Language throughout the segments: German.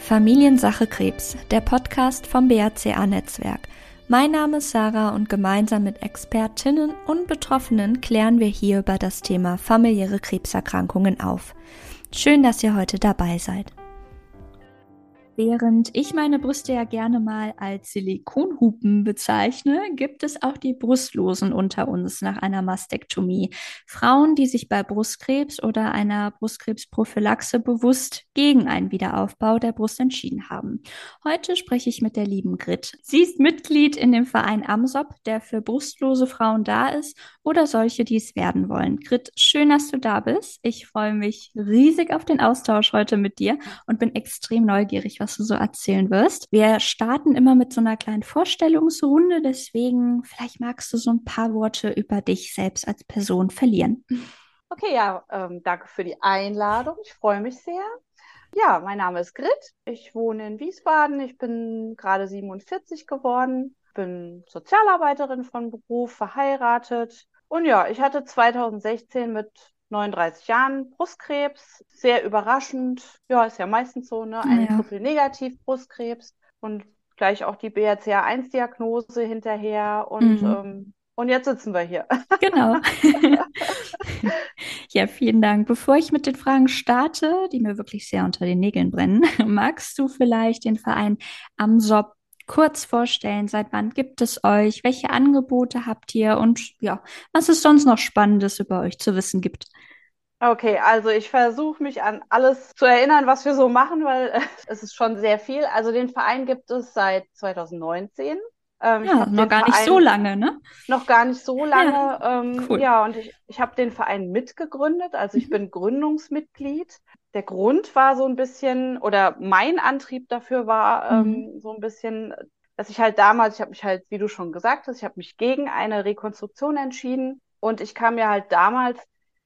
Familiensache Krebs, der Podcast vom BACA-Netzwerk. Mein Name ist Sarah und gemeinsam mit Expertinnen und Betroffenen klären wir hier über das Thema familiäre Krebserkrankungen auf. Schön, dass ihr heute dabei seid. Während ich meine Brüste ja gerne mal als Silikonhupen bezeichne, gibt es auch die Brustlosen unter uns nach einer Mastektomie. Frauen, die sich bei Brustkrebs oder einer Brustkrebsprophylaxe bewusst gegen einen Wiederaufbau der Brust entschieden haben. Heute spreche ich mit der lieben Grit. Sie ist Mitglied in dem Verein AMSOP, der für brustlose Frauen da ist oder solche, die es werden wollen. Grit, schön, dass du da bist. Ich freue mich riesig auf den Austausch heute mit dir und bin extrem neugierig, was was du so erzählen wirst. Wir starten immer mit so einer kleinen Vorstellungsrunde, deswegen vielleicht magst du so ein paar Worte über dich selbst als Person verlieren. Okay, ja, ähm, danke für die Einladung. Ich freue mich sehr. Ja, mein Name ist Grit. Ich wohne in Wiesbaden. Ich bin gerade 47 geworden, bin Sozialarbeiterin von Beruf, verheiratet. Und ja, ich hatte 2016 mit 39 Jahren Brustkrebs, sehr überraschend. Ja, ist ja meistens so, ne? Ein ja. Triple negativ Brustkrebs und gleich auch die BRCA1-Diagnose hinterher und mhm. ähm, und jetzt sitzen wir hier. Genau. ja, vielen Dank. Bevor ich mit den Fragen starte, die mir wirklich sehr unter den Nägeln brennen, magst du vielleicht den Verein AMSOP kurz vorstellen? Seit wann gibt es euch? Welche Angebote habt ihr? Und ja, was es sonst noch Spannendes über euch zu wissen gibt? Okay, also ich versuche mich an alles zu erinnern, was wir so machen, weil äh, es ist schon sehr viel. Also den Verein gibt es seit 2019. Ähm, ja, noch gar Verein, nicht so lange, ne? Noch gar nicht so lange. Ja, ähm, cool. ja und ich, ich habe den Verein mitgegründet. Also ich mhm. bin Gründungsmitglied. Der Grund war so ein bisschen, oder mein Antrieb dafür war ähm, mhm. so ein bisschen, dass ich halt damals, ich habe mich halt, wie du schon gesagt hast, ich habe mich gegen eine Rekonstruktion entschieden. Und ich kam mir halt damals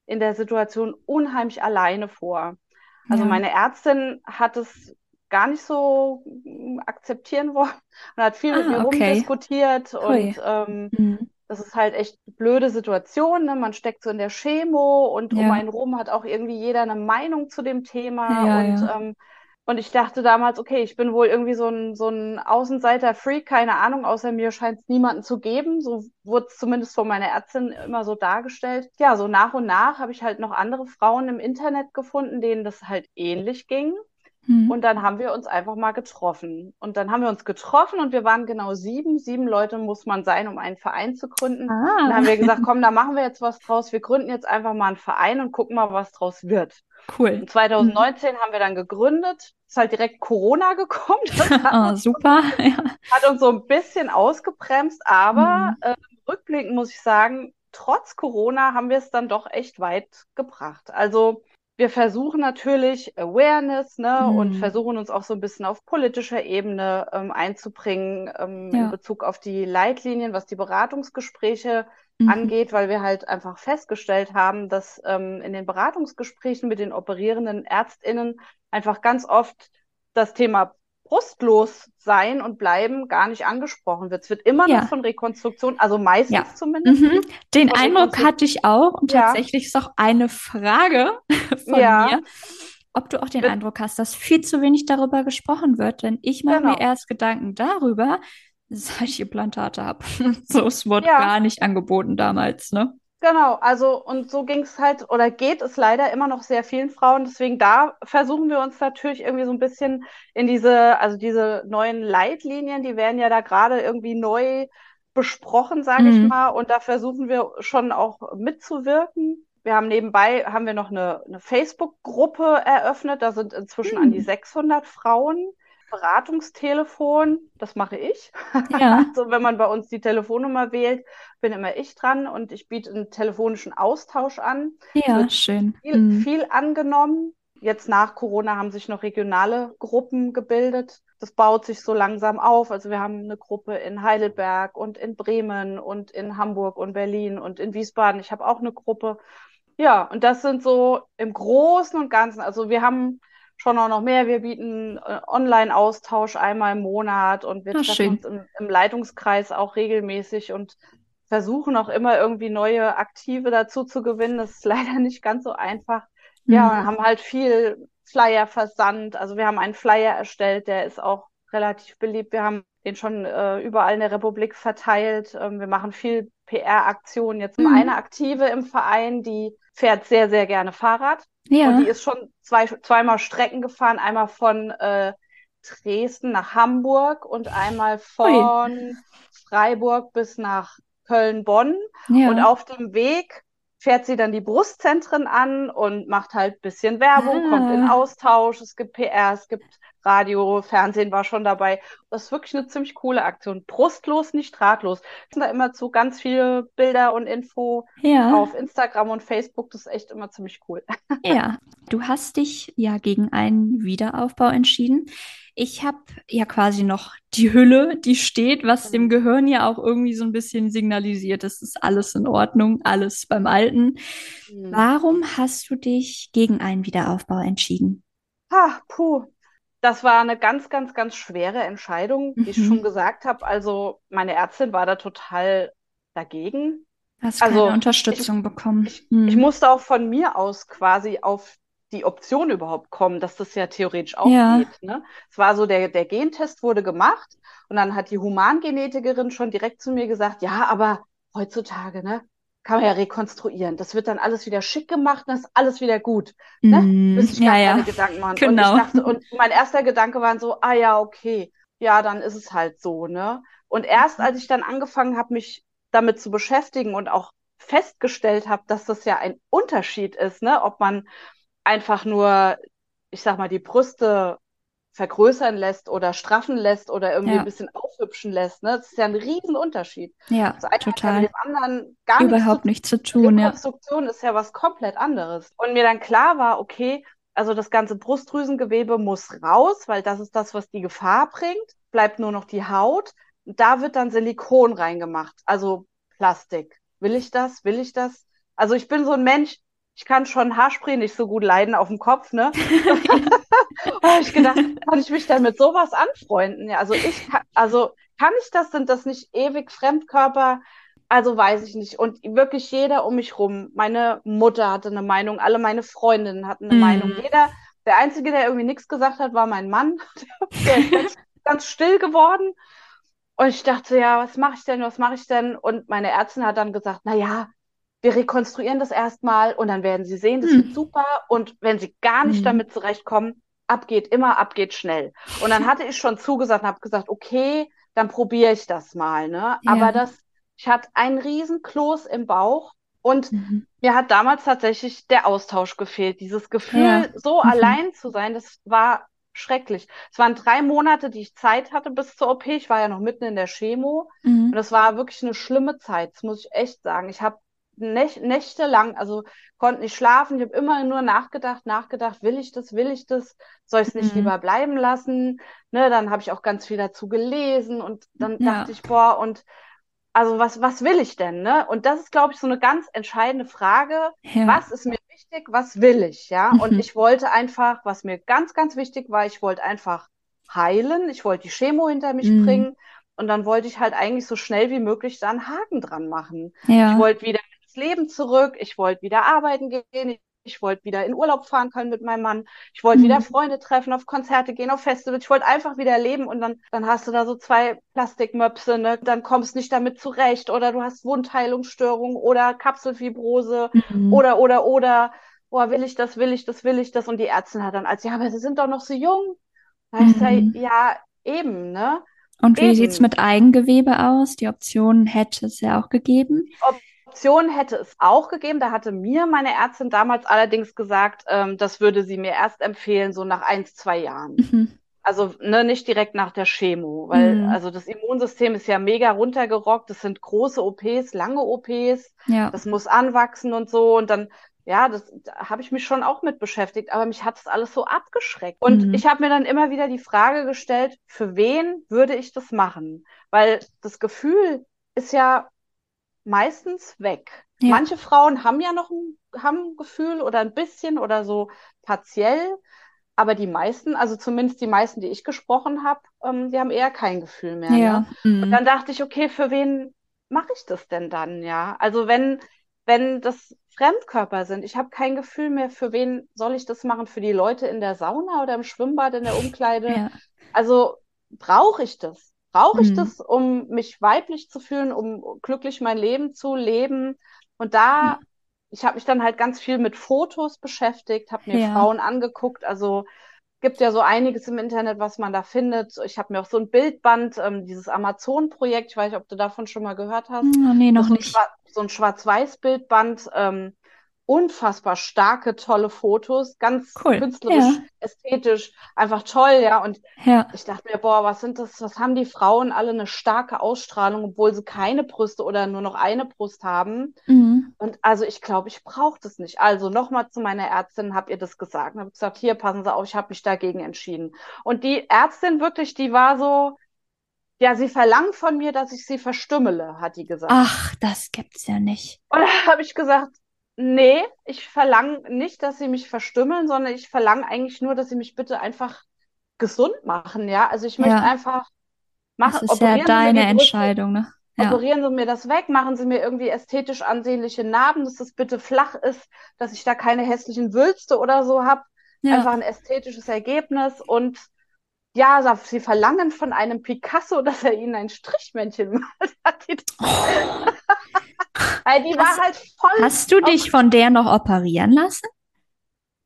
in der Situation unheimlich alleine vor. Also ja. meine Ärztin hat es gar nicht so akzeptieren wollen und hat viel ah, mit mir okay. rumdiskutiert Hui. und ähm, mhm. das ist halt echt blöde Situation. Ne? Man steckt so in der Chemo und ja. um einen rum hat auch irgendwie jeder eine Meinung zu dem Thema ja, und ähm, und ich dachte damals, okay, ich bin wohl irgendwie so ein, so ein Außenseiter-Freak, keine Ahnung, außer mir scheint es niemanden zu geben. So wurde es zumindest von meiner Ärztin immer so dargestellt. Ja, so nach und nach habe ich halt noch andere Frauen im Internet gefunden, denen das halt ähnlich ging. Mhm. Und dann haben wir uns einfach mal getroffen. Und dann haben wir uns getroffen und wir waren genau sieben. Sieben Leute muss man sein, um einen Verein zu gründen. Ah. Dann haben wir gesagt, komm, da machen wir jetzt was draus. Wir gründen jetzt einfach mal einen Verein und gucken mal, was draus wird. Cool. Und 2019 mhm. haben wir dann gegründet. Ist halt direkt Corona gekommen. oh, super. Ja. Hat uns so ein bisschen ausgebremst, aber mhm. äh, rückblickend muss ich sagen, trotz Corona haben wir es dann doch echt weit gebracht. Also wir versuchen natürlich Awareness ne, mhm. und versuchen uns auch so ein bisschen auf politischer Ebene ähm, einzubringen ähm, ja. in Bezug auf die Leitlinien, was die Beratungsgespräche mhm. angeht, weil wir halt einfach festgestellt haben, dass ähm, in den Beratungsgesprächen mit den operierenden Ärztinnen einfach ganz oft das Thema brustlos sein und bleiben gar nicht angesprochen wird. Es wird immer ja. noch von Rekonstruktion, also meistens ja. zumindest. Mhm. Den Eindruck hatte ich auch und ja. tatsächlich ist auch eine Frage von mir, ob du auch den Eindruck hast, dass viel zu wenig darüber gesprochen wird, denn ich mache genau. mir erst Gedanken darüber, seit ich Implantate habe. so, es wurde gar nicht angeboten damals, ne? Genau, also und so ging es halt oder geht es leider immer noch sehr vielen Frauen. Deswegen da versuchen wir uns natürlich irgendwie so ein bisschen in diese, also diese neuen Leitlinien, die werden ja da gerade irgendwie neu besprochen, sage mhm. ich mal. Und da versuchen wir schon auch mitzuwirken. Wir haben nebenbei, haben wir noch eine, eine Facebook-Gruppe eröffnet. Da sind inzwischen mhm. an die 600 Frauen. Beratungstelefon, das mache ich. Ja. also wenn man bei uns die Telefonnummer wählt, bin immer ich dran und ich biete einen telefonischen Austausch an. Ja, Wird schön. Viel, mhm. viel angenommen. Jetzt nach Corona haben sich noch regionale Gruppen gebildet. Das baut sich so langsam auf. Also wir haben eine Gruppe in Heidelberg und in Bremen und in Hamburg und Berlin und in Wiesbaden. Ich habe auch eine Gruppe. Ja, und das sind so im Großen und Ganzen. Also wir haben schon auch noch mehr. Wir bieten äh, Online-Austausch einmal im Monat und wir Ach, treffen uns im, im, Leitungskreis auch regelmäßig und versuchen auch immer irgendwie neue Aktive dazu zu gewinnen. Das ist leider nicht ganz so einfach. Mhm. Ja, haben halt viel Flyer-Versand. Also wir haben einen Flyer erstellt, der ist auch relativ beliebt. Wir haben den schon äh, überall in der Republik verteilt. Ähm, wir machen viel PR-Aktionen. Jetzt mhm. eine Aktive im Verein, die fährt sehr, sehr gerne Fahrrad. Ja. Und die ist schon zwei, zweimal Strecken gefahren, einmal von äh, Dresden nach Hamburg und einmal von Ui. Freiburg bis nach Köln-Bonn. Ja. Und auf dem Weg fährt sie dann die Brustzentren an und macht halt bisschen Werbung, ah. kommt in Austausch, es gibt PR, es gibt Radio, Fernsehen war schon dabei. Das ist wirklich eine ziemlich coole Aktion. Brustlos, nicht drahtlos. Es sind da immer zu ganz viele Bilder und Info ja. auf Instagram und Facebook. Das ist echt immer ziemlich cool. Ja, du hast dich ja gegen einen Wiederaufbau entschieden. Ich habe ja quasi noch die Hülle, die steht, was dem Gehirn ja auch irgendwie so ein bisschen signalisiert, es ist alles in Ordnung, alles beim Alten. Mhm. Warum hast du dich gegen einen Wiederaufbau entschieden? Ha, puh, das war eine ganz, ganz, ganz schwere Entscheidung, wie mhm. ich schon gesagt habe. Also meine Ärztin war da total dagegen. Hast also, keine Unterstützung ich, bekommen. Ich, mhm. ich, musste auch von mir aus quasi auf die Option überhaupt kommen, dass das ja theoretisch auch ja. geht. Ne? Es war so, der, der Gentest wurde gemacht und dann hat die Humangenetikerin schon direkt zu mir gesagt, ja, aber heutzutage, ne, kann man ja rekonstruieren. Das wird dann alles wieder schick gemacht, dann ist alles wieder gut. Ne? Mm, Müsste ich ja, ja. Gedanken machen. Genau. Und, dachte, und mein erster Gedanke war so, ah ja, okay, ja, dann ist es halt so, ne? Und erst als ich dann angefangen habe, mich damit zu beschäftigen und auch festgestellt habe, dass das ja ein Unterschied ist, ne? Ob man einfach nur, ich sag mal, die Brüste vergrößern lässt oder straffen lässt oder irgendwie ja. ein bisschen aufhübschen lässt. Ne? Das ist ja ein Riesenunterschied. Ja, das eine total. Hat mit dem anderen gar Überhaupt nichts zu, nichts zu tun. Rekonstruktion ja. ist ja was komplett anderes. Und mir dann klar war, okay, also das ganze Brustdrüsengewebe muss raus, weil das ist das, was die Gefahr bringt. Bleibt nur noch die Haut. Und da wird dann Silikon reingemacht, also Plastik. Will ich das? Will ich das? Also ich bin so ein Mensch, ich kann schon Haarspray nicht so gut leiden auf dem Kopf, ne? da habe ich gedacht, kann ich mich denn mit sowas anfreunden? Ja, also ich also kann ich das? Sind das nicht ewig Fremdkörper? Also weiß ich nicht. Und wirklich jeder um mich rum, meine Mutter hatte eine Meinung, alle meine Freundinnen hatten eine mm. Meinung. Jeder, der Einzige, der irgendwie nichts gesagt hat, war mein Mann. der ist ganz, ganz still geworden. Und ich dachte, ja, was mache ich denn, was mache ich denn? Und meine Ärztin hat dann gesagt, na ja, wir rekonstruieren das erstmal und dann werden sie sehen, das hm. wird super. Und wenn sie gar nicht hm. damit zurechtkommen, abgeht immer, abgeht schnell. Und dann hatte ich schon zugesagt und habe gesagt, okay, dann probiere ich das mal. Ne? Ja. Aber das, ich hatte einen riesen Kloß im Bauch und mhm. mir hat damals tatsächlich der Austausch gefehlt. Dieses Gefühl, ja. so mhm. allein zu sein, das war schrecklich. Es waren drei Monate, die ich Zeit hatte bis zur OP. Ich war ja noch mitten in der Chemo. Mhm. Und das war wirklich eine schlimme Zeit, das muss ich echt sagen. Ich habe Näch nächtelang, also konnte nicht schlafen. Ich habe immer nur nachgedacht, nachgedacht, will ich das, will ich das, soll ich es nicht mhm. lieber bleiben lassen? Ne, dann habe ich auch ganz viel dazu gelesen und dann ja. dachte ich, boah, und also was, was will ich denn? Ne? Und das ist, glaube ich, so eine ganz entscheidende Frage. Ja. Was ist mir wichtig? Was will ich? Ja. Mhm. Und ich wollte einfach, was mir ganz, ganz wichtig war, ich wollte einfach heilen. Ich wollte die Chemo hinter mich mhm. bringen. Und dann wollte ich halt eigentlich so schnell wie möglich da einen Haken dran machen. Ja. Ich wollte wieder Leben zurück. Ich wollte wieder arbeiten gehen. Ich, wollte wieder in Urlaub fahren können mit meinem Mann. Ich wollte mhm. wieder Freunde treffen, auf Konzerte gehen, auf Festivals. Ich wollte einfach wieder leben und dann, dann hast du da so zwei Plastikmöpse, ne? Dann kommst nicht damit zurecht oder du hast Wundheilungsstörungen oder Kapselfibrose mhm. oder, oder, oder. Boah, will ich das, will ich das, will ich das? Und die Ärztin hat dann als, ja, aber sie sind doch noch so jung. Da mhm. ich sage, ja, eben, ne? Und wie sieht es mit Eigengewebe aus? Die Option hätte es ja auch gegeben. Ob Option hätte es auch gegeben. Da hatte mir meine Ärztin damals allerdings gesagt, ähm, das würde sie mir erst empfehlen, so nach ein, zwei Jahren. Mhm. Also ne, nicht direkt nach der Chemo, weil mhm. also das Immunsystem ist ja mega runtergerockt. Das sind große OPs, lange OPs. Ja. Das muss anwachsen und so. Und dann, ja, das da habe ich mich schon auch mit beschäftigt, aber mich hat das alles so abgeschreckt. Und mhm. ich habe mir dann immer wieder die Frage gestellt, für wen würde ich das machen? Weil das Gefühl ist ja meistens weg. Ja. Manche Frauen haben ja noch ein, haben ein Gefühl oder ein bisschen oder so partiell, aber die meisten, also zumindest die meisten, die ich gesprochen habe, ähm, die haben eher kein Gefühl mehr. Ja. Ne? Mhm. Und dann dachte ich, okay, für wen mache ich das denn dann? Ja, also wenn wenn das Fremdkörper sind. Ich habe kein Gefühl mehr, für wen soll ich das machen? Für die Leute in der Sauna oder im Schwimmbad, in der Umkleide? Ja. Also brauche ich das? Brauche ich mhm. das, um mich weiblich zu fühlen, um glücklich mein Leben zu leben? Und da, mhm. ich habe mich dann halt ganz viel mit Fotos beschäftigt, habe mir ja. Frauen angeguckt. Also gibt ja so einiges im Internet, was man da findet. Ich habe mir auch so ein Bildband, ähm, dieses Amazon-Projekt, ich weiß nicht, ob du davon schon mal gehört hast. Oh, nee, noch so nicht. so ein Schwarz-Weiß-Bildband. Ähm, unfassbar starke, tolle Fotos, ganz cool. künstlerisch, ja. ästhetisch, einfach toll, ja. Und ja. ich dachte mir, boah, was sind das, was haben die Frauen alle eine starke Ausstrahlung, obwohl sie keine Brüste oder nur noch eine Brust haben. Mhm. Und also ich glaube, ich brauche das nicht. Also nochmal zu meiner Ärztin, habe ihr das gesagt und habe gesagt, hier, passen Sie auf, ich habe mich dagegen entschieden. Und die Ärztin wirklich, die war so, ja, sie verlangt von mir, dass ich sie verstümmele, hat die gesagt. Ach, das gibt's ja nicht. Und da habe ich gesagt, Nee, ich verlange nicht, dass sie mich verstümmeln, sondern ich verlange eigentlich nur, dass sie mich bitte einfach gesund machen, ja. Also ich möchte ja. einfach machen. Das ist ja deine Entscheidung, ne? Ja. Operieren Sie mir das weg, machen Sie mir irgendwie ästhetisch ansehnliche Narben, dass das bitte flach ist, dass ich da keine hässlichen Wülste oder so habe. Ja. Einfach ein ästhetisches Ergebnis und ja, sie verlangen von einem Picasso, dass er ihnen ein Strichmännchen malt. Oh. Weil die hast, war halt voll. Hast du dich von der noch operieren lassen?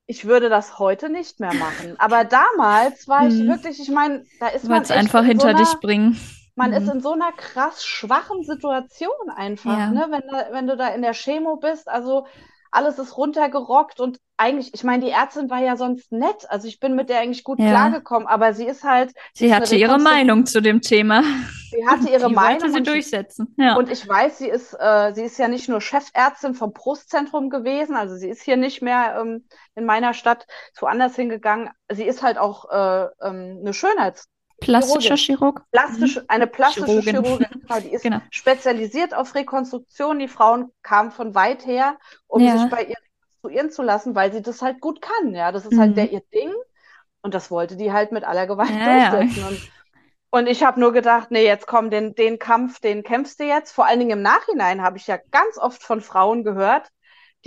Ich würde das heute nicht mehr machen. Aber damals war hm. ich wirklich, ich meine, da ist man. einfach hinter so einer, dich bringen. Man hm. ist in so einer krass schwachen Situation einfach, ja. ne? Wenn, wenn du da in der Chemo bist. Also alles ist runtergerockt und eigentlich, ich meine, die Ärztin war ja sonst nett. Also ich bin mit der eigentlich gut ja. klargekommen, aber sie ist halt. Sie hatte ihre Meinung zu dem Thema. Sie hatte ihre die Meinung. Wollte sie durchsetzen. Ja. Und ich weiß, sie ist, äh, sie ist ja nicht nur Chefärztin vom Brustzentrum gewesen, also sie ist hier nicht mehr ähm, in meiner Stadt woanders hingegangen. Sie ist halt auch äh, ähm, eine Schönheits Plastischer Chirurg? Plastisch, mhm. Eine plastische Chirurgin. Chirurgin. Genau, die ist genau. spezialisiert auf Rekonstruktion. Die Frauen kamen von weit her, um ja. sich bei ihr rekonstruieren zu lassen, weil sie das halt gut kann. Ja, das ist mhm. halt der ihr Ding. Und das wollte die halt mit aller Gewalt ja, durchsetzen. Ja. Und, und ich habe nur gedacht, nee, jetzt komm, den, den Kampf, den kämpfst du jetzt. Vor allen Dingen im Nachhinein habe ich ja ganz oft von Frauen gehört,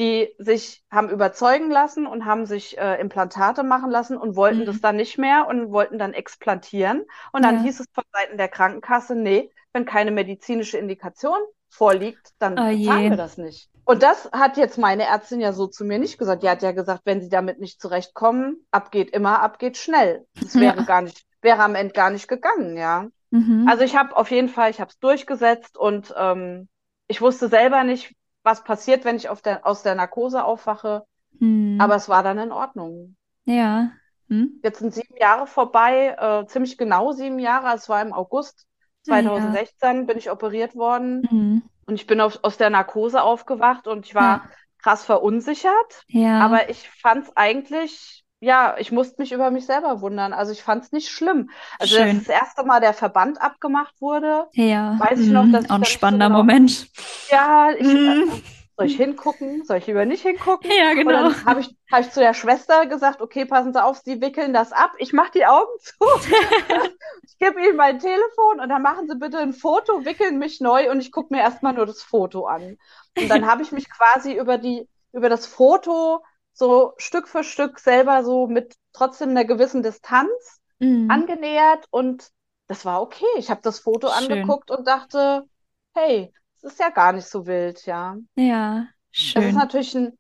die sich haben überzeugen lassen und haben sich äh, Implantate machen lassen und wollten mhm. das dann nicht mehr und wollten dann explantieren. Und dann ja. hieß es von Seiten der Krankenkasse, nee, wenn keine medizinische Indikation vorliegt, dann oh bezahlen wir das nicht. Und das hat jetzt meine Ärztin ja so zu mir nicht gesagt. Die hat ja gesagt, wenn sie damit nicht zurechtkommen, abgeht immer, abgeht schnell. Das wäre ja. gar nicht, wäre am Ende gar nicht gegangen, ja. Mhm. Also ich habe auf jeden Fall, ich habe es durchgesetzt und ähm, ich wusste selber nicht, was passiert, wenn ich der, aus der Narkose aufwache. Hm. Aber es war dann in Ordnung. Ja. Hm? Jetzt sind sieben Jahre vorbei, äh, ziemlich genau sieben Jahre. Es war im August 2016 ja. bin ich operiert worden hm. und ich bin auf, aus der Narkose aufgewacht und ich war ja. krass verunsichert. Ja. Aber ich fand es eigentlich ja, ich musste mich über mich selber wundern. Also ich fand es nicht schlimm. Also Schön. das, erste Mal der Verband abgemacht wurde, ja. weiß ich noch, dass mhm. Auch ein spannender so Moment. Ja, ich, mm. soll ich hingucken? Soll ich lieber nicht hingucken? Ja, genau. Und dann habe ich, hab ich zu der Schwester gesagt, okay, passen Sie auf, Sie wickeln das ab. Ich mache die Augen zu. ich gebe Ihnen mein Telefon und dann machen Sie bitte ein Foto, wickeln mich neu und ich gucke mir erstmal nur das Foto an. Und dann habe ich mich quasi über die, über das Foto so Stück für Stück selber so mit trotzdem einer gewissen Distanz mhm. angenähert und das war okay. Ich habe das Foto schön. angeguckt und dachte, hey, es ist ja gar nicht so wild, ja. Ja, schön. Das ist natürlich ein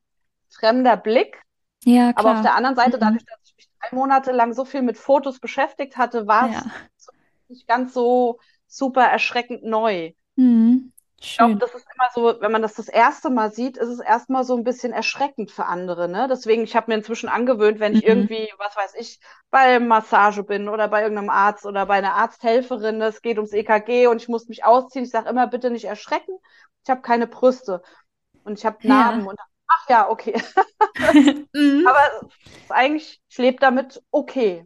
fremder Blick. Ja, klar. Aber auf der anderen Seite, mhm. dadurch, dass ich mich drei Monate lang so viel mit Fotos beschäftigt hatte, war es ja. nicht ganz so super erschreckend neu. Mhm. Ich glaube, das ist immer so, wenn man das das erste Mal sieht, ist es erstmal so ein bisschen erschreckend für andere. Ne? Deswegen, ich habe mir inzwischen angewöhnt, wenn ich mhm. irgendwie, was weiß ich, bei Massage bin oder bei irgendeinem Arzt oder bei einer Arzthelferin, es geht ums EKG und ich muss mich ausziehen. Ich sage immer, bitte nicht erschrecken. Ich habe keine Brüste und ich habe Narben ja. und ach ja, okay. mhm. Aber eigentlich, ich lebe damit okay.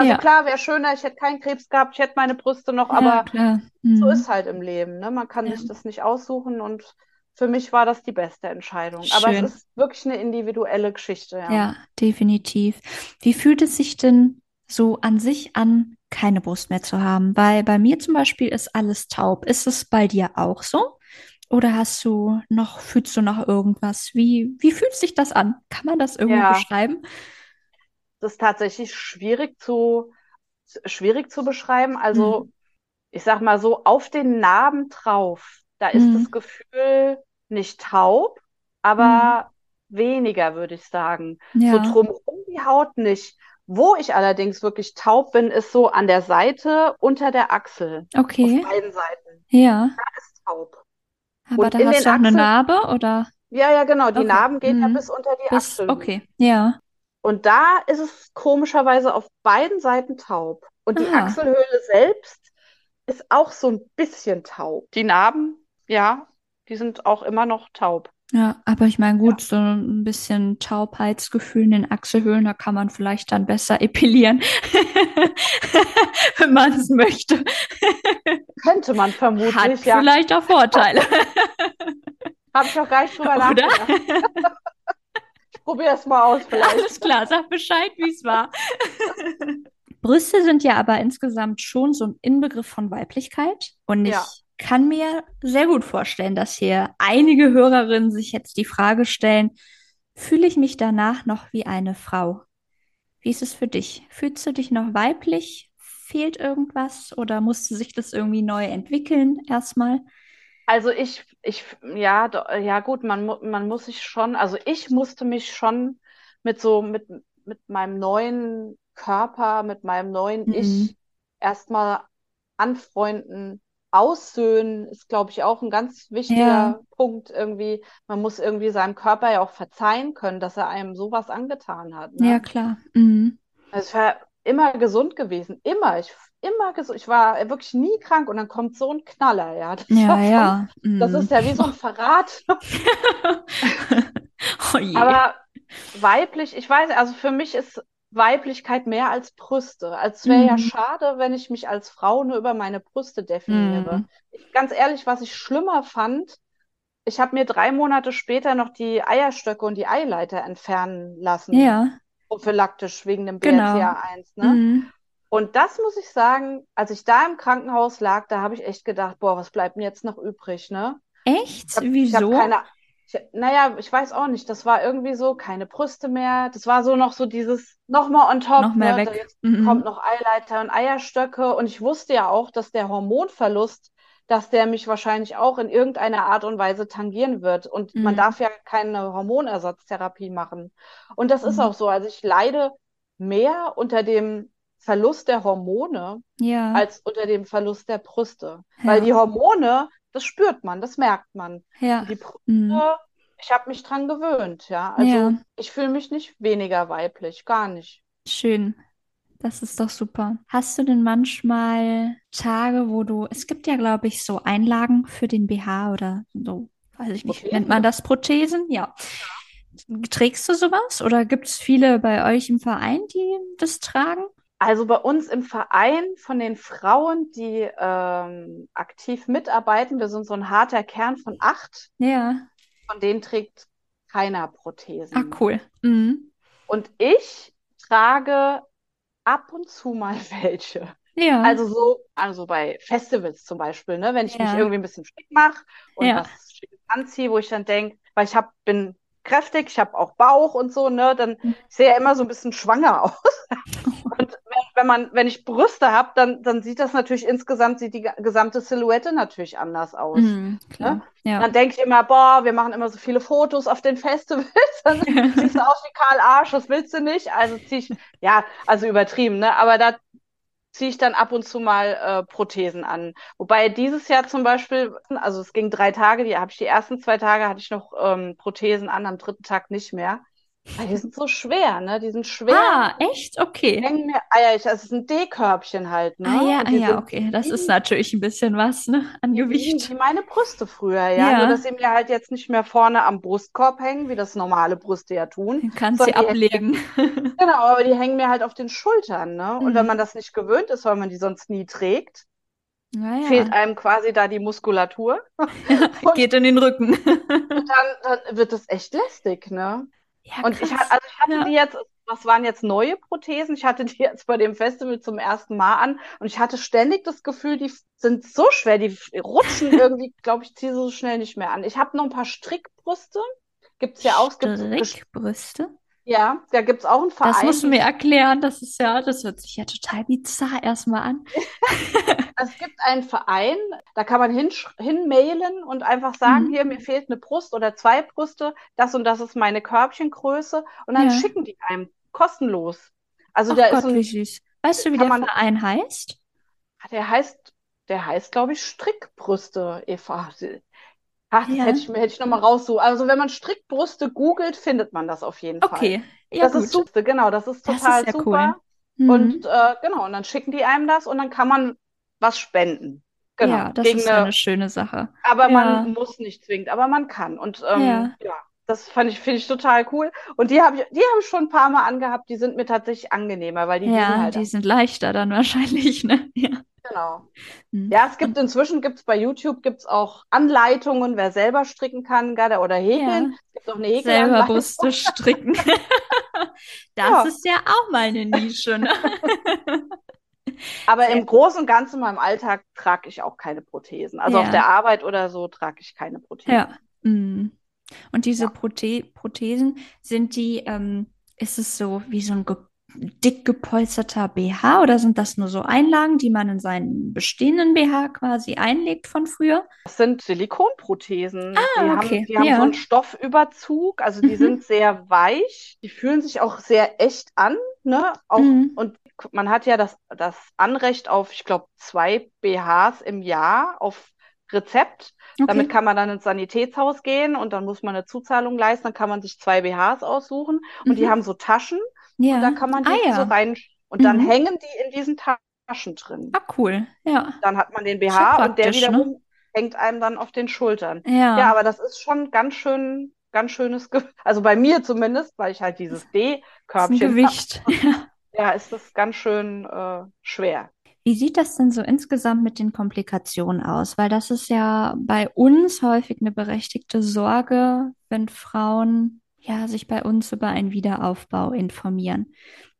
Also ja. klar, wäre schöner, ich hätte keinen Krebs gehabt, ich hätte meine Brüste noch, aber ja, mhm. so ist halt im Leben. Ne? Man kann ja. sich das nicht aussuchen und für mich war das die beste Entscheidung. Schön. Aber es ist wirklich eine individuelle Geschichte. Ja. ja, definitiv. Wie fühlt es sich denn so an sich an, keine Brust mehr zu haben? Weil bei mir zum Beispiel ist alles taub. Ist es bei dir auch so? Oder hast du noch, fühlst du noch irgendwas? Wie, wie fühlt sich das an? Kann man das irgendwie Ja, beschreiben? Das ist tatsächlich schwierig zu, schwierig zu beschreiben. Also, Hm. ich sag mal so, auf den Narben drauf, da ist Hm. das Gefühl nicht taub, aber weniger, würde ich sagen. So Ja, drumherum die Haut nicht. Wo ich allerdings wirklich taub bin, ist so an der Seite unter der Achsel. Auf okay. beiden Seiten. Ja. Da ist taub. Aber Und da hast du auch eine Achseln, Narbe, oder? ja, ja, genau, die Okay. Narben gehen ja Hm. bis unter die Bis, Achselhöhle. okay. Ja. Und da ist es komischerweise auf beiden Seiten taub. Und die Ah. Achselhöhle selbst ist auch so ein bisschen taub. Die Narben, ja, die sind auch immer noch taub. Ja, aber ich meine, Ja. gut, so ein bisschen Taubheitsgefühl in den Achselhöhlen, da kann man vielleicht dann besser epilieren, wenn man es möchte. Könnte man Hat vermutlich, ja. vielleicht auch Vorteile, Habe ich auch gar nicht drüber oder? nachgedacht. Ich probiere es mal aus vielleicht. Alles klar, sag Bescheid, wie es war. Brüste sind ja aber insgesamt schon so ein Inbegriff von Weiblichkeit. Und ich Ja, kann mir sehr gut vorstellen, dass hier einige Hörerinnen sich jetzt die Frage stellen, fühle ich mich danach noch wie eine Frau? Wie ist es für dich? Fühlst du dich noch weiblich? Fehlt irgendwas oder musste sich das irgendwie neu entwickeln erstmal? also ich, ich, ja, ja gut, man, man muss sich schon, also ich musste mich schon mit so, mit, mit meinem neuen Körper, mit meinem neuen Mhm. Ich erstmal anfreunden. Aussöhnen ist, glaube ich, auch ein ganz Ja, wichtiger Punkt irgendwie. Man muss irgendwie seinem Körper ja auch verzeihen können, dass er einem sowas angetan hat, ja, ne? klar. Mhm. Also ich war immer gesund gewesen, immer. Ich immer gesund. Ich war wirklich nie krank und dann kommt so ein Knaller, ja. Das Ja, war schon, ja. das Mhm. ist ja wie so ein Verrat. Oh. Aber weiblich, ich weiß, also für mich ist Weiblichkeit mehr als Brüste. Also es wäre ja Mhm. schade, wenn ich mich als Frau nur über meine Brüste definiere. Mhm. Ich, ganz ehrlich, was ich schlimmer fand, ich habe mir drei Monate später noch die Eierstöcke und die Eileiter entfernen lassen, Ja, prophylaktisch wegen dem genau. BRCA1, ne? Und das muss ich sagen, als ich da im Krankenhaus lag, da habe ich echt gedacht, boah, was bleibt mir jetzt noch übrig, ne? Echt? Ich ich hab Wieso? keine, ich, naja, ich weiß auch nicht, das war irgendwie so, keine Brüste mehr. Das war so noch so dieses, nochmal on Noch top, mehr ne? Weg. jetzt kommt Mhm. noch Eileiter und Eierstöcke. Und ich wusste ja auch, dass der Hormonverlust, dass der mich wahrscheinlich auch in irgendeiner Art und Weise tangieren wird. Und man Mhm. darf ja keine Hormonersatztherapie machen. Und das ist Mhm. auch so. Also ich leide mehr unter dem Verlust der Hormone Ja, als unter dem Verlust der Brüste. Weil ja, die Hormone, das spürt man, das merkt man. ja. Die Brüste, Mhm. ich habe mich dran gewöhnt, ja. Also ich fühle mich nicht weniger weiblich, gar nicht. schön. Das ist doch super. Hast du denn manchmal Tage, wo du, es gibt ja, glaube ich, so Einlagen für den BH oder so, weiß ich nicht, nennt man das Prothesen? Ja. Trägst du sowas oder gibt es viele bei euch im Verein, die das tragen? Also bei uns im Verein von den Frauen, die ähm, aktiv mitarbeiten, wir sind so ein harter Kern von acht, Ja. von denen trägt keiner Ah, Prothesen. cool. Mhm. Und ich trage ab und zu mal welche. Ja, Also so, also bei Festivals zum Beispiel, ne, wenn ich mich ja, irgendwie ein bisschen schick mache und ja. was Schickes anziehe, wo ich dann denke, weil ich hab, bin kräftig, ich habe auch Bauch und so, ne, dann Mhm. ich sehe ja immer so ein bisschen schwanger aus. Und wenn, man, wenn ich Brüste habe, dann, dann sieht das natürlich insgesamt, sieht die ge- gesamte Silhouette natürlich anders aus. Mhm, Ne? Ja. Dann denke ich immer, boah, wir machen immer so viele Fotos auf den Festivals, dann siehst du aus wie Karl Arsch, das willst du nicht. Also ziehe ich, ja, also übertrieben, ne? Aber da ziehe ich dann ab und zu mal äh, Prothesen an. Wobei dieses Jahr zum Beispiel, also es ging drei Tage, die habe ich die ersten zwei Tage hatte ich noch ähm, Prothesen an, am dritten Tag nicht mehr. Weil die sind so schwer, ne? Die sind schwer, Ah, echt? Okay. hängen mir, ah ja, also es ist ein D-Körbchen halt, Ah ne? ja, Und ah ja, okay. Das ist natürlich ein bisschen was, ne? An Gewicht. wie meine Brüste früher, ja. Nur, dass Ja, sie mir halt jetzt nicht mehr vorne am Brustkorb hängen, wie das normale Brüste ja tun, dann kannst sie die hängen ablegen. genau, aber die hängen mir halt auf den Schultern, ne? Und wenn Mhm. man das nicht gewöhnt ist, weil man die sonst nie trägt, Naja, fehlt einem quasi da die Muskulatur. Geht in den Rücken. und dann, dann wird das echt lästig, ne? Ja, Und ich, also ich hatte die Ja. jetzt, was waren jetzt neue Prothesen? Ich hatte die jetzt bei dem Festival zum ersten Mal an und ich hatte ständig das Gefühl, die sind so schwer, die rutschen irgendwie, glaube ich, ziehe so schnell nicht mehr an. Ich habe noch ein paar Strickbrüste. Gibt es ja auch. Strickbrüste? Ja, da gibt es auch einen Verein. Das musst du mir erklären. Das ist ja, das hört sich ja total bizarr erstmal an. es gibt einen Verein, da kann man hin, hinmailen und einfach sagen, mhm. hier, mir fehlt eine Brust oder zwei Brüste, das und das ist meine Körbchengröße. Und dann ja. schicken die einem kostenlos. Also Ach der Gott, ist ein, wie süß. Weißt du, wie der man, Verein heißt? Der heißt, der heißt, glaube ich, Strickbrüste, Eva. Ach, das ja. hätte ich hätte ich noch mal raussuchen. Also wenn man Strickbrüste googelt, findet man das auf jeden Fall. Okay, ja, das gut. ist super, genau, das ist total das ist super. Cool. Mhm. Und äh, genau, und dann schicken die einem das und dann kann man was spenden. Genau, ja, das ist eine, eine, schöne Sache. Aber ja. man muss nicht zwingend, aber man kann. Und ähm, ja. ja. das fand ich, finde ich total cool. Und die habe ich, die habe ich schon ein paar Mal angehabt, die sind mir tatsächlich angenehmer, weil die ja, halt die sind leichter dann wahrscheinlich, ne? Ja. Genau. Mhm. Ja, es gibt inzwischen gibt's bei YouTube gibt's auch Anleitungen, wer selber stricken kann, oder häkeln. Ja. Es gibt auch eine Häkel Selber Brüste stricken. das ja. ist ja auch mal eine Nische. Ne? Aber im Großen und Ganzen in meinem Alltag trage ich auch keine Prothesen. Also ja. auf der Arbeit oder so trage ich keine Prothesen. Ja. Mhm. Und diese. Prothe Prothesen, sind die, ähm, ist es so wie so ein dick gepolsterter BH oder sind das nur so Einlagen, die man in seinen bestehenden BH quasi einlegt von früher? Das sind Silikonprothesen. Ah, die okay. haben, die haben ja. so einen Stoffüberzug, also die mhm. sind sehr weich, die fühlen sich auch sehr echt an, ne? Auch, mhm. Und man hat ja das, das Anrecht auf, ich glaube, zwei BHs im Jahr auf Rezept. Okay. Damit kann man dann ins Sanitätshaus gehen und dann muss man eine Zuzahlung leisten. Dann kann man sich zwei BHs aussuchen und mhm. die haben so Taschen ja. und da kann man die ah, ja. so rein und dann mhm. hängen die in diesen Taschen drin. Ah, cool. Ja. Dann hat man den BH und der wiederum ne? hängt einem dann auf den Schultern. Ja. Ja, aber das ist schon ganz schön, ganz schönes, Ge also bei mir zumindest, weil ich halt dieses D-Körbchen Gewicht. Hab, ja, ist das ganz schön äh, schwer. Wie sieht das denn so insgesamt mit den Komplikationen aus? Weil das ist ja bei uns häufig eine berechtigte Sorge, wenn Frauen ja sich bei uns über einen Wiederaufbau informieren.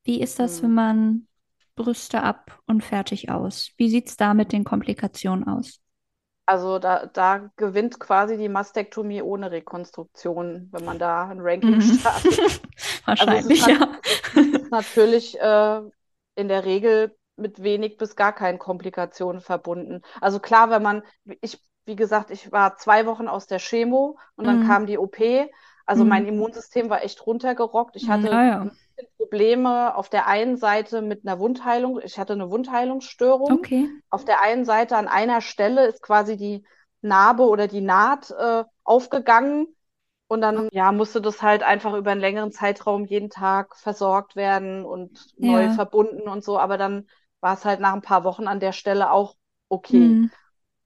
Wie ist das, hm. wenn man Brüste ab und fertig aus? Wie sieht es da mit den Komplikationen aus? Also da, da gewinnt quasi die Mastektomie ohne Rekonstruktion, wenn man da ein Ranking mhm. startet. Wahrscheinlich, also ja. Natürlich äh, in der Regel mit wenig bis gar keinen Komplikationen verbunden. Also klar, wenn man, ich, wie gesagt, ich war zwei Wochen aus der Chemo und dann mhm. kam die OP. Also mhm. mein Immunsystem war echt runtergerockt. Ich hatte ja. Probleme auf der einen Seite mit einer Wundheilung. Ich hatte eine Wundheilungsstörung. Okay. Auf der einen Seite an einer Stelle ist quasi die Narbe oder die Naht äh, aufgegangen. Und dann ja, musste das halt einfach über einen längeren Zeitraum jeden Tag versorgt werden und ja. neu verbunden und so. Aber dann war es halt nach ein paar Wochen an der Stelle auch okay. Mhm.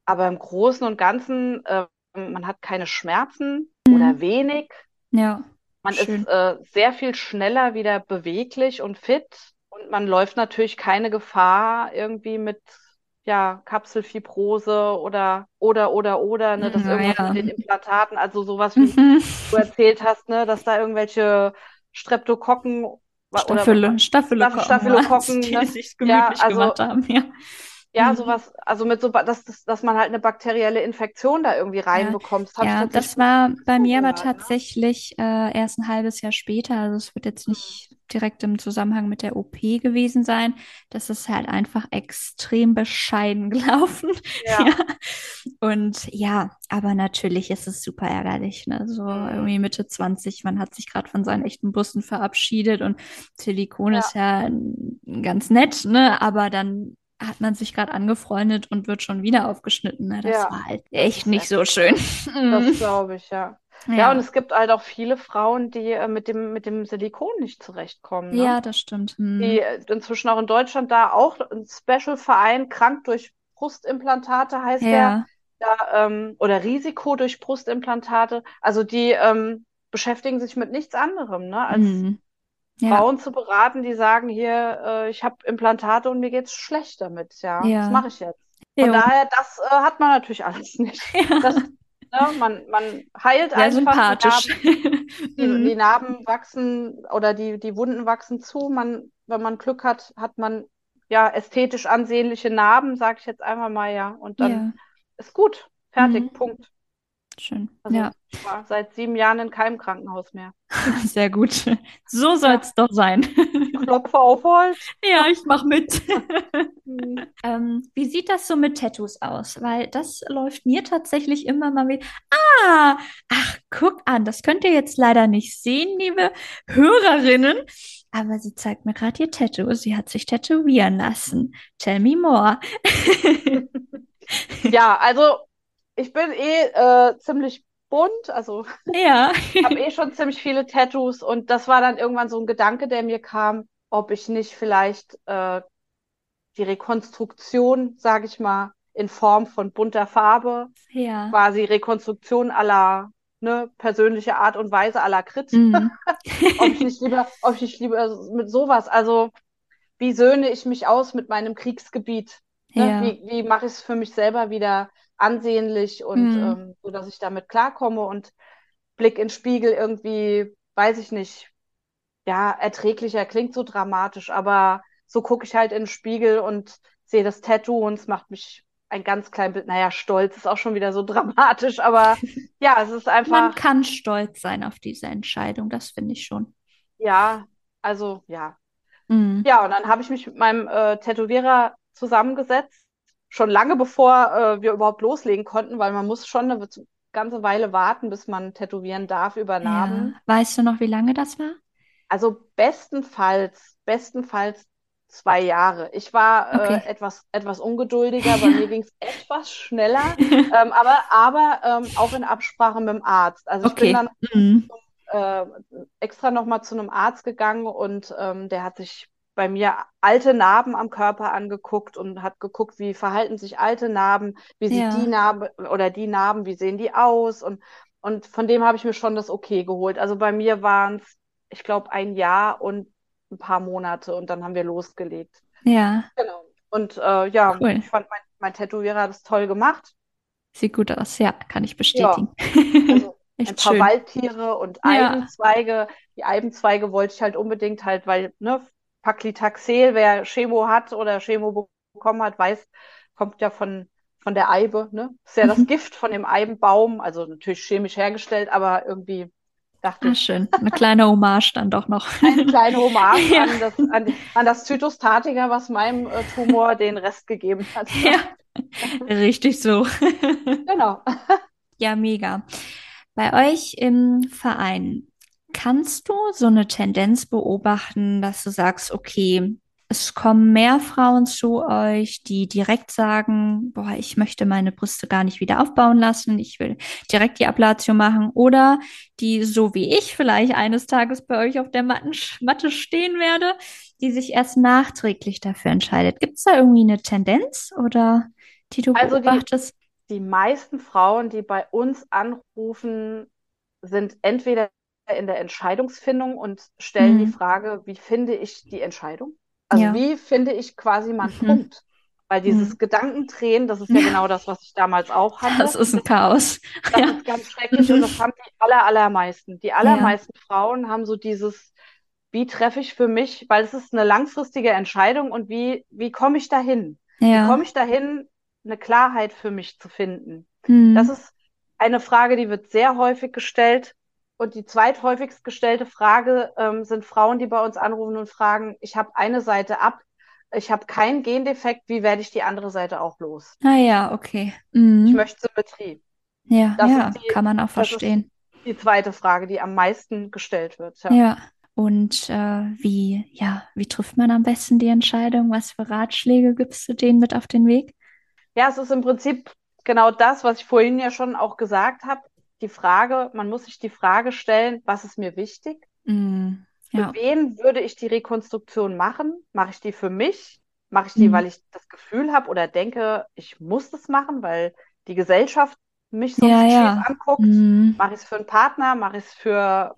Aber im Großen und Ganzen, äh, man hat keine Schmerzen mhm. oder wenig. Ja. Man Schön. ist äh, sehr viel schneller wieder beweglich und fit und man läuft natürlich keine Gefahr irgendwie mit ja, Kapselfibrose oder oder oder oder, ne, dass ja, irgendwas ja. mit den Implantaten, also sowas wie mhm. du erzählt hast, ne, dass da irgendwelche Streptokokken Staphyle, Staphylokokken, Staphylokokken die ne? sich gemütlich ja, also, gemacht haben, ja. Ja, mhm. sowas, also mit so, dass, dass man halt eine bakterielle Infektion da irgendwie reinbekommt. Das ja, das war bei mir aber ne? tatsächlich äh, erst ein halbes Jahr später. Also es wird jetzt nicht direkt im Zusammenhang mit der OP gewesen sein. Das ist halt einfach extrem bescheiden gelaufen. Ja. ja. Und ja, aber natürlich ist es super ärgerlich. Ne? So mhm. irgendwie Mitte 20, man hat sich gerade von seinen echten Bussen verabschiedet und Silikon ja. ist ja ganz nett, ne? Aber dann hat man sich gerade angefreundet und wird schon wieder aufgeschnitten. Ne? Das ja. war halt echt nicht so schön. Das glaube ich, ja. ja. ja. und es gibt halt auch viele Frauen, die äh, mit, dem, mit dem Silikon nicht zurechtkommen. Ne? Ja, das stimmt. Hm. Die äh, inzwischen auch in Deutschland da auch ein Special-Verein, krank durch Brustimplantate heißt ja. der. Da, ähm, oder Risiko durch Brustimplantate. Also die ähm, beschäftigen sich mit nichts anderem, ne, als mhm ja. Frauen zu beraten, die sagen hier, äh, ich habe Implantate und mir geht's schlecht damit. Ja, ja. was mache ich jetzt? Von jo. daher, das äh, hat man natürlich alles nicht. Ja. Das, Ne? Man, man heilt Sehr einfach. sympathisch. Die Narben, die, mhm. die Narben wachsen oder die, die Wunden wachsen zu. Man, wenn man Glück hat, hat man ja ästhetisch ansehnliche Narben, sage ich jetzt einfach mal, ja. Und dann ja. ist gut. Fertig, mhm. Punkt. Schön. Also ja. ich war seit sieben Jahren in keinem Krankenhaus mehr. Sehr gut. So soll es ja. doch sein. Klopfe auf Holz. Ja, ich mach mit. Mhm. ähm, wie sieht das so mit Tattoos aus? Weil das läuft mir tatsächlich immer mal wieder. Ah, ach, guck an, das könnt ihr jetzt leider nicht sehen, liebe Hörerinnen. Aber sie zeigt mir gerade ihr Tattoo. Sie hat sich tätowieren lassen. Tell me more. ja, also ich bin eh äh, ziemlich bunt, also ja. habe eh schon ziemlich viele Tattoos und das war dann irgendwann so ein Gedanke, der mir kam, ob ich nicht vielleicht äh, die Rekonstruktion, sage ich mal, in Form von bunter Farbe, ja. quasi Rekonstruktion aller ne, persönliche Art und Weise aller Crit. Mm. ob ich nicht lieber, ob ich nicht lieber mit sowas, also wie söhne ich mich aus mit meinem Kriegsgebiet? Ne? Ja. Wie, wie mache ich es für mich selber wieder ansehnlich und mhm. ähm, so, dass ich damit klarkomme und Blick in Spiegel irgendwie, weiß ich nicht, ja, erträglicher klingt so dramatisch, aber so gucke ich halt in den Spiegel und sehe das Tattoo und es macht mich ein ganz klein bisschen, naja, stolz ist auch schon wieder so dramatisch, aber ja, es ist einfach. Man kann stolz sein auf diese Entscheidung, das finde ich schon. Ja, also ja. Mhm. Ja, und dann habe ich mich mit meinem äh, Tätowierer zusammengesetzt schon lange bevor äh, wir überhaupt loslegen konnten, weil man muss schon eine ganze Weile warten, bis man tätowieren darf über Narben. Ja. Weißt du noch, wie lange das war? Also bestenfalls, bestenfalls zwei Jahre. Ich war äh, okay. äh, etwas, etwas ungeduldiger, bei mir ging es etwas schneller, ähm, aber, aber ähm, auch in Absprache mit dem Arzt. Also ich okay. bin dann mhm. äh, extra nochmal zu einem Arzt gegangen und ähm, der hat sich bei mir alte Narben am Körper angeguckt und hat geguckt, wie verhalten sich alte Narben, wie sieht ja. die Narbe oder die Narben, wie sehen die aus und, und von dem habe ich mir schon das Okay geholt. Also bei mir waren es, ich glaube, ein Jahr und ein paar Monate und dann haben wir losgelegt. Ja. Genau. Und äh, ja, cool. ich fand, mein, mein Tätowierer hat das toll gemacht. Sieht gut aus, ja, kann ich bestätigen. Ja. Also, Echt ein paar schön. Waldtiere und Eibenzweige. Ja. Die Eibenzweige wollte ich halt unbedingt halt, weil ne, Paclitaxel, wer Chemo hat oder Chemo bekommen hat, weiß, kommt ja von, von der Eibe, ne? Ist ja das mhm. Gift von dem Eibenbaum, also natürlich chemisch hergestellt, aber irgendwie dachte ah, ich. Schön, eine kleine Hommage dann doch noch. Eine kleine Hommage ja. an, das, an, an das Zytostatika, was meinem äh, Tumor den Rest gegeben hat. Ja, richtig so. genau. Ja, mega. Bei euch im Verein, Kannst du so eine Tendenz beobachten, dass du sagst, okay, es kommen mehr Frauen zu euch, die direkt sagen, boah, ich möchte meine Brüste gar nicht wieder aufbauen lassen, ich will direkt die Ablation machen oder die, so wie ich vielleicht eines Tages bei euch auf der Matte stehen werde, die sich erst nachträglich dafür entscheidet. Gibt es da irgendwie eine Tendenz oder die du also beobachtest? Die, die meisten Frauen, die bei uns anrufen, sind entweder in der Entscheidungsfindung und stellen mhm. die Frage, wie finde ich die Entscheidung? Also ja. wie finde ich quasi meinen mhm. Punkt? Weil dieses mhm. Gedankendrehen, das ist ja, ja, genau das, was ich damals auch hatte. Das ist ein Chaos. Das ja. ist ganz schrecklich und das haben die aller, allermeisten. Die allermeisten Frauen haben so dieses, wie treffe ich für mich, weil es ist eine langfristige Entscheidung und wie, wie komme ich dahin? Wie komme ich dahin, eine Klarheit für mich zu finden? Mhm. Das ist eine Frage, die wird sehr häufig gestellt und die zweithäufigst gestellte Frage ähm, sind Frauen, die bei uns anrufen und fragen, ich habe eine Seite ab, ich habe keinen Gendefekt, wie werde ich die andere Seite auch los? Ah ja, okay. Mhm. Ich möchte Symmetrie. Ja, das ja die, kann man auch verstehen. die zweite Frage, die am meisten gestellt wird. Ja. ja. Und äh, wie, ja, wie trifft man am besten die Entscheidung? Was für Ratschläge gibst du denen mit auf den Weg? Ja, es ist im Prinzip genau das, was ich vorhin ja schon auch gesagt habe die Frage, man muss sich die Frage stellen, was ist mir wichtig? Mm, ja. Für wen würde ich die Rekonstruktion machen? Mache ich die für mich? Mache ich die, mm. weil ich das Gefühl habe oder denke, ich muss das machen, weil die Gesellschaft mich so ja, ja. anguckt? Mm. Mache ich es für einen Partner? Mache ich es für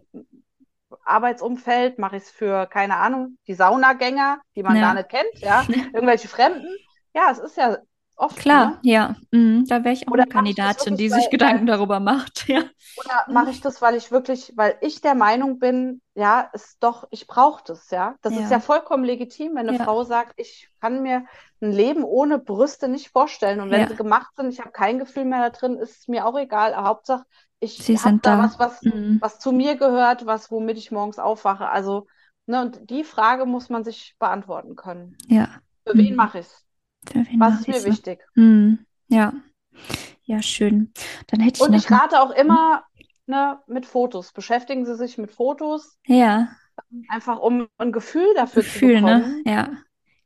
Arbeitsumfeld? Mache ich es für, keine Ahnung, die Saunagänger, die man ja. gar nicht kennt, ja? Irgendwelche Fremden? Ja, es ist ja oft. Klar, ne? ja. Mhm. Da wäre ich auch Oder eine Kandidatin, die sich weil, Gedanken darüber macht. Ja. Oder mache ich das, weil ich wirklich, weil ich der Meinung bin, ja, ist doch, ich brauche das, ja. Das ist ja Ja, vollkommen legitim, wenn eine ja, Frau sagt, ich kann mir ein Leben ohne Brüste nicht vorstellen. Und wenn sie ja. gemacht sind, ich habe kein Gefühl mehr da drin, ist es mir auch egal. Hauptsache, ich Sie habe da da. was, was, Mhm. was zu mir gehört, was, womit ich morgens aufwache. Also, ne, und die Frage muss man sich beantworten können. Ja. Für wen Mhm. mache ich es? Was ist mir ne? wichtig? Mhm. Ja. Ja, schön. Dann hätte ich Und ich rate auch immer, ne, mit Fotos. Beschäftigen Sie sich mit Fotos. Ja, Einfach um ein Gefühl dafür zu Gefühl, ne? bekommen. Ja.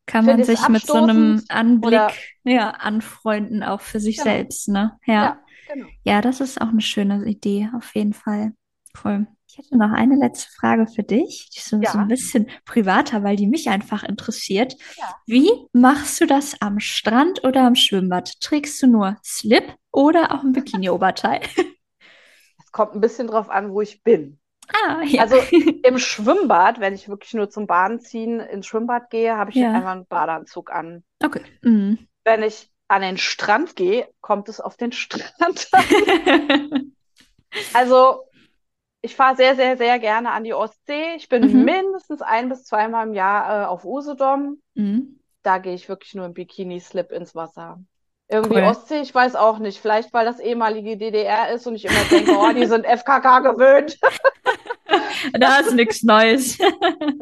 Kann man sich mit so einem Anblick, oder ja, anfreunden, auch für sich genau, selbst, ne? Ja. ja, genau. Ja, das ist auch eine schöne Idee, auf jeden Fall. Cool. Ich hätte noch eine letzte Frage für dich, die ist so, so ein Ja, bisschen privater, weil die mich einfach interessiert. ja. Wie machst du das am Strand oder am Schwimmbad? Trägst du nur Slip oder auch ein Bikini-Oberteil? Es kommt ein bisschen drauf an, wo ich bin. Ah, ja. Also im Schwimmbad, wenn ich wirklich nur zum Baden ziehen ins Schwimmbad gehe, habe ich Ja, einfach einen Badeanzug an. okay. Mhm. Wenn ich an den Strand gehe, kommt es auf den Strand an. Also ich fahre sehr, sehr, sehr gerne an die Ostsee. Ich bin Mhm. mindestens ein bis zweimal im Jahr äh, auf Usedom. Mhm. Da gehe ich wirklich nur im Bikini-Slip ins Wasser. Irgendwie Cool. Ostsee, ich weiß auch nicht. Vielleicht, weil das ehemalige DDR ist und ich immer denke, oh, die sind FKK gewöhnt. Da ist nichts Neues.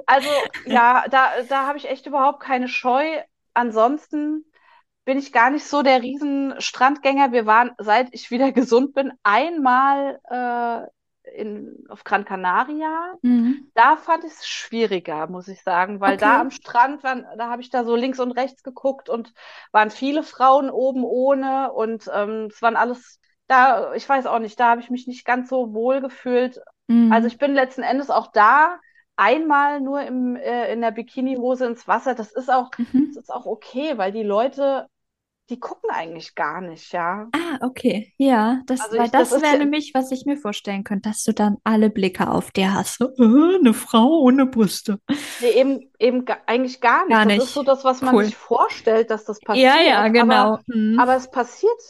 Also ja, da, da habe ich echt überhaupt keine Scheu. Ansonsten bin ich gar nicht so der Riesen-Strandgänger. Wir waren, seit ich wieder gesund bin, einmal äh, in, auf Gran Canaria. Mhm. Da fand ich es schwieriger, muss ich sagen, weil da Okay. am Strand waren, da habe ich da so links und rechts geguckt und waren viele Frauen oben ohne und ähm, es waren alles da, ich weiß auch nicht, da habe ich mich nicht ganz so wohl gefühlt. Also Mhm. ich bin letzten Endes auch da einmal nur im, äh, in der Bikinihose ins Wasser. Das ist auch, das Mhm. ist auch okay, weil die Leute, die gucken eigentlich gar nicht, ja. Ah, okay. Ja, das, Also ich, das das ist wäre ja, nämlich, was ich mir vorstellen könnte, dass du dann alle Blicke auf dir hast. So, äh, eine Frau ohne Brüste. nee, eben, eben eigentlich gar nicht. Gar Das ist so nicht. das, was man Cool. sich vorstellt, dass das Ja, ja, passiert, aber, genau. Mhm. aber es passiert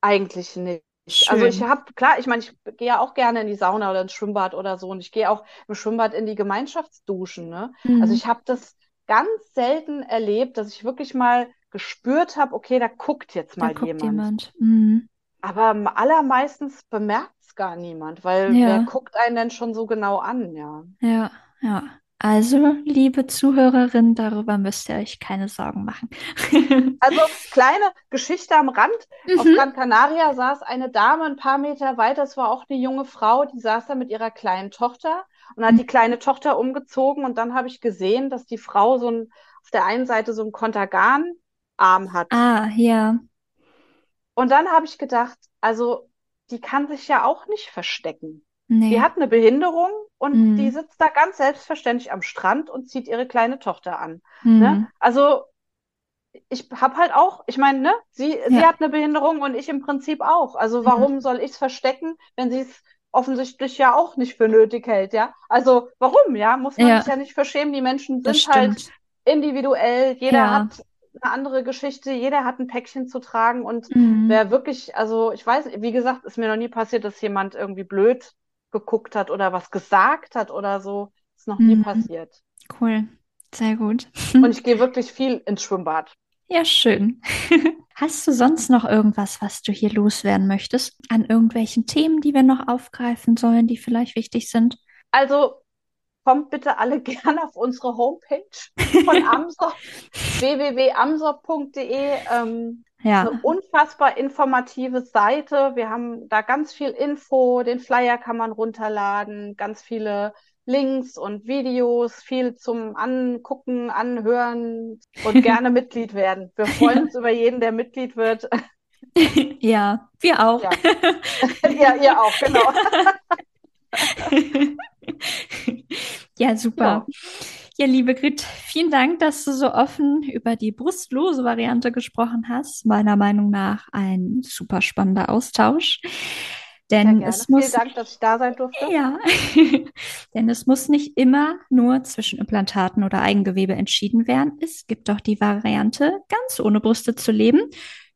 eigentlich nicht. Also ich Schön. habe, klar, ich meine, ich gehe ja auch gerne in die Sauna oder ins Schwimmbad oder so und ich gehe auch im Schwimmbad in die Gemeinschaftsduschen, ne? Also Mhm. ich habe das ganz selten erlebt, dass ich wirklich mal gespürt habe, okay, da guckt jetzt Da mal guckt jemand. jemand. Mhm. Aber allermeistens bemerkt es gar niemand, weil wer Ja, guckt einen denn schon so genau an, ja. ja, ja. Also, liebe Zuhörerin, darüber müsst ihr euch keine Sorgen machen. Also kleine Geschichte am Rand. Auf Mhm. Gran Canaria saß eine Dame ein paar Meter weiter. Es war auch eine junge Frau, die saß da mit ihrer kleinen Tochter und hat die kleine Tochter umgezogen. Und dann habe ich gesehen, dass die Frau so ein, auf der einen Seite so einen Kontergan-Arm hat. Ah, ja. Und dann habe ich gedacht, also die kann sich ja auch nicht verstecken. Die Nee. hat eine Behinderung und die Mhm. sitzt da ganz selbstverständlich am Strand und zieht ihre kleine Tochter an. Ne? Mhm. Also ich habe halt auch, ich meine, ne, sie, sie Ja. hat eine Behinderung und ich im Prinzip auch. Also warum soll ich es verstecken, wenn sie es offensichtlich ja auch nicht für nötig hält, ja? Also warum, ja? Muss man sich Ja, ja nicht für schämen. Die Menschen sind halt individuell, jeder Ja. hat eine andere Geschichte, jeder hat ein Päckchen zu tragen und Mhm. wer wirklich, also ich weiß, wie gesagt, ist mir noch nie passiert, dass jemand irgendwie blöd geguckt hat oder was gesagt hat oder so. Ist noch nie Mhm. passiert. Cool. Sehr gut. Und ich gehe wirklich viel ins Schwimmbad. Ja, schön. Hast du sonst noch irgendwas, was du hier loswerden möchtest? An irgendwelchen Themen, die wir noch aufgreifen sollen, die vielleicht wichtig sind? Also kommt bitte alle gerne auf unsere Homepage von Amsor, www.amsor.de. Ähm, Ja, eine unfassbar informative Seite. Wir haben da ganz viel Info. Den Flyer kann man runterladen, ganz viele Links und Videos, viel zum Angucken, Anhören und gerne Mitglied werden. Wir freuen uns über jeden, der Mitglied wird. ja, wir auch. Ja, ja, ihr auch, genau. Ja, super. Ja, Ja, liebe Grit, vielen Dank, dass du so offen über die brustlose Variante gesprochen hast. Meiner Meinung nach ein super spannender Austausch. Denn es muss. Vielen Dank, dass ich da sein durfte. Ja, denn es muss nicht immer nur zwischen Implantaten oder Eigengewebe entschieden werden. Es gibt auch die Variante, ganz ohne Brüste zu leben.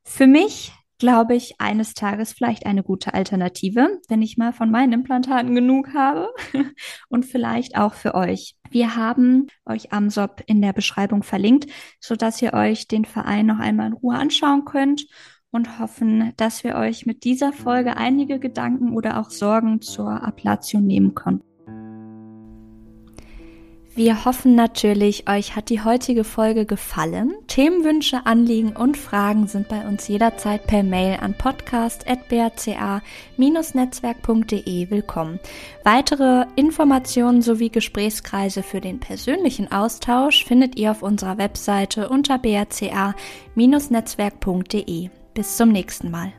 Für mich glaube ich, eines Tages vielleicht eine gute Alternative, wenn ich mal von meinen Implantaten genug habe und vielleicht auch für euch. Wir haben euch Amsop in der Beschreibung verlinkt, so dass ihr euch den Verein noch einmal in Ruhe anschauen könnt und hoffen, dass wir euch mit dieser Folge einige Gedanken oder auch Sorgen zur Ablation nehmen konnten. Wir hoffen natürlich, euch hat die heutige Folge gefallen. Themenwünsche, Anliegen und Fragen sind bei uns jederzeit per Mail an podcast.brca-netzwerk.de willkommen. Weitere Informationen sowie Gesprächskreise für den persönlichen Austausch findet ihr auf unserer Webseite unter brca-netzwerk.de. Bis zum nächsten Mal.